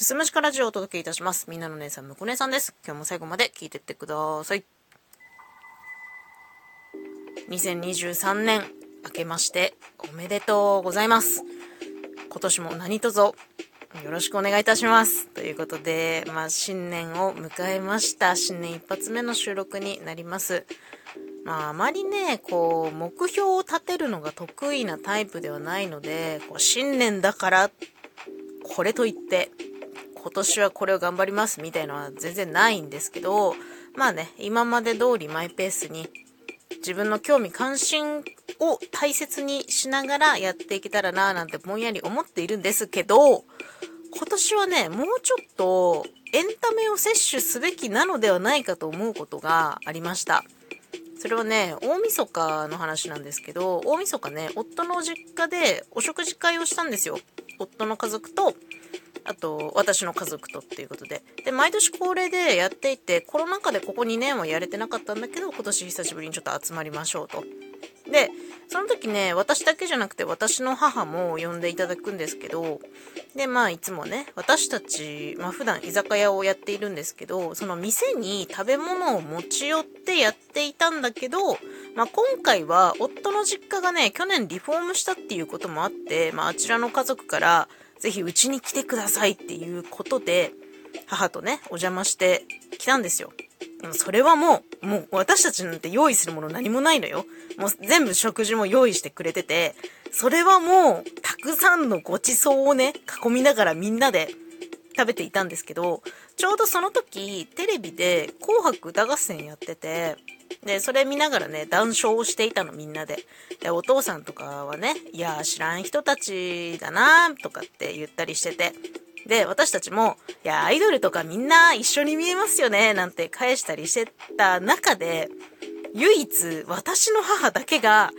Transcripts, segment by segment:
すすむしかラジオをお届けいたします。みんなの姉さん、むこ姉さんです。今日も最後まで聞いてってください。2023年、明けましておめでとうございます。今年も何卒よろしくお願いいたします。ということで、まあ、新年を迎えました。新年一発目の収録になります。まあ、あまりね、こう、目標を立てるのが得意なタイプではないので、こう新年だから、これといって、今年はこれを頑張りますみたいなのは全然ないんですけど、まあね、今まで通りマイペースに自分の興味関心を大切にしながらやっていけたらなぁなんてぼんやり思っているんですけど、今年はね、もうちょっとエンタメを摂取すべきなのではないかと思うことがありました。それはね、大晦日の話なんですけど、大晦日ね、夫の実家でお食事会をしたんですよ。夫の家族と、と、私の家族とっていうことで。で、毎年恒例でやっていて、コロナ禍でここ2年はやれてなかったんだけど、今年久しぶりにちょっと集まりましょうと。で、その時ね、私だけじゃなくて私の母も呼んでいただくんですけど、で、まあいつもね、私たち、まあ普段居酒屋をやっているんですけど、その店に食べ物を持ち寄ってやっていたんだけど、まあ今回は夫の実家がね、去年リフォームしたっていうこともあって、まああちらの家族から、ぜひうちに来てくださいっていうことで、母とね、お邪魔して来たんですよ。でもそれはもう、もう私たちなんて用意するもの何もないのよ。もう全部食事も用意してくれてて、それはもうたくさんのごちそうをね、囲みながらみんなで食べていたんですけど、ちょうどその時、テレビで紅白歌合戦やってて、で、それ見ながらね、談笑をしていたのみんなで。で、お父さんとかはね、いや、知らん人たちだなとかって言ったりしてて。で、私たちも、いや、アイドルとかみんな一緒に見えますよね、なんて返したりしてた中で、唯一私の母だけが、あ、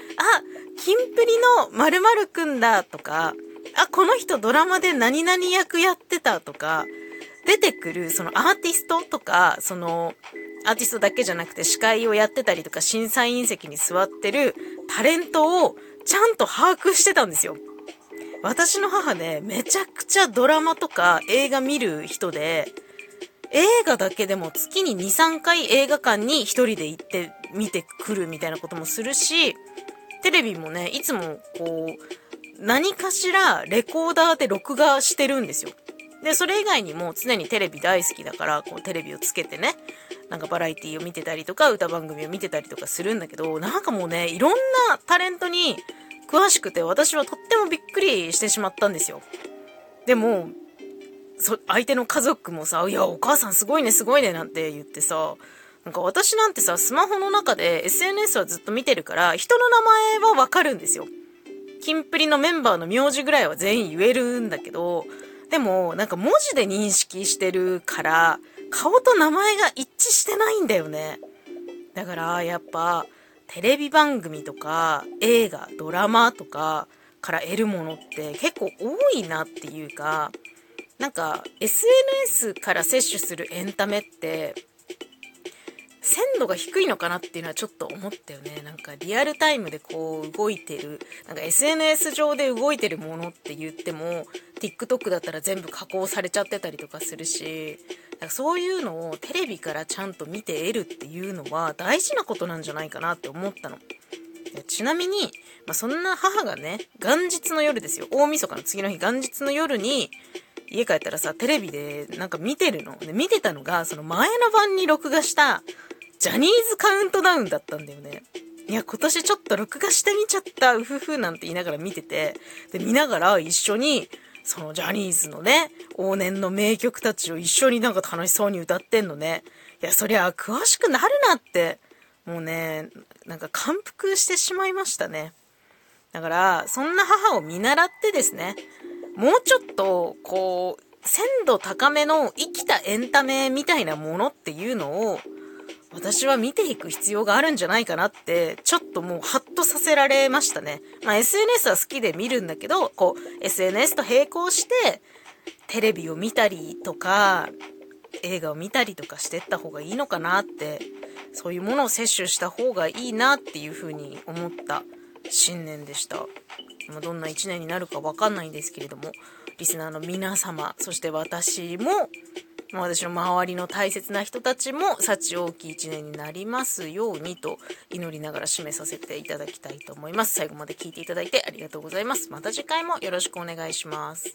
キンプリの〇〇くんだとか、あ、この人ドラマで何々役やってたとか、出てくるそのアーティストとか、その、アーティストだけじゃなくて司会をやってたりとか審査員席に座ってるタレントをちゃんと把握してたんですよ。私の母ね、めちゃくちゃドラマとか映画見る人で、映画だけでも月に2、3回映画館に一人で行って見てくるみたいなこともするし、テレビもね、いつもこう、何かしらレコーダーで録画してるんですよ。で、それ以外にも常にテレビ大好きだから、こうテレビをつけてね、なんかバラエティーを見てたりとか、歌番組を見てたりとかするんだけど、なんかもうね、いろんなタレントに詳しくて、私はとってもびっくりしてしまったんですよ。でも、相手の家族もさ、いや、お母さんすごいね、すごいね、なんて言ってさ、なんか私なんてさ、スマホの中で SNS はずっと見てるから、人の名前はわかるんですよ。キンプリのメンバーの名字ぐらいは全員言えるんだけど、でも、なんか文字で認識してるから、顔と名前が一致してないんだよね。だから、やっぱ、テレビ番組とか、映画、ドラマとかから得るものって結構多いなっていうか、なんか、SNS から摂取するエンタメって、鮮度が低いのかなっていうのはちょっと思ったよね。なんかリアルタイムでこう動いてる、なんか SNS 上で動いてるものって言っても、TikTok だったら全部加工されちゃってたりとかするし、なんかそういうのをテレビからちゃんと見て得るっていうのは大事なことなんじゃないかなって思ったの。ちなみに、まあ、そんな母がね、元日の夜ですよ。大晦日の次の日、元日の夜に、家帰ったらさ、テレビでなんか見てるの。で、見てたのが、その前の晩に録画した、ジャニーズカウントダウンだったんだよね。いや、今年ちょっと録画してみちゃった、うふふなんて言いながら見てて、で、見ながら一緒に、そのジャニーズのね、往年の名曲たちを一緒になんか楽しそうに歌ってんのね。いや、そりゃ詳しくなるなって、もうね、なんか感服してしまいましたね。だから、そんな母を見習ってですね、もうちょっと、こう、鮮度高めの生きたエンタメみたいなものっていうのを、私は見ていく必要があるんじゃないかなって、ちょっともうハッとさせられましたね。まあ SNS は好きで見るんだけど、こう SNS と並行してテレビを見たりとか、映画を見たりとかしてった方がいいのかなって、そういうものを摂取した方がいいなっていうふうに思った新年でした。まあ、どんな一年になるかわかんないんですけれども、リスナーの皆様、そして私も、私の周りの大切な人たちも幸大きい一年になりますようにと祈りながら締めさせていただきたいと思います。最後まで聞いていただいてありがとうございます。また次回もよろしくお願いします。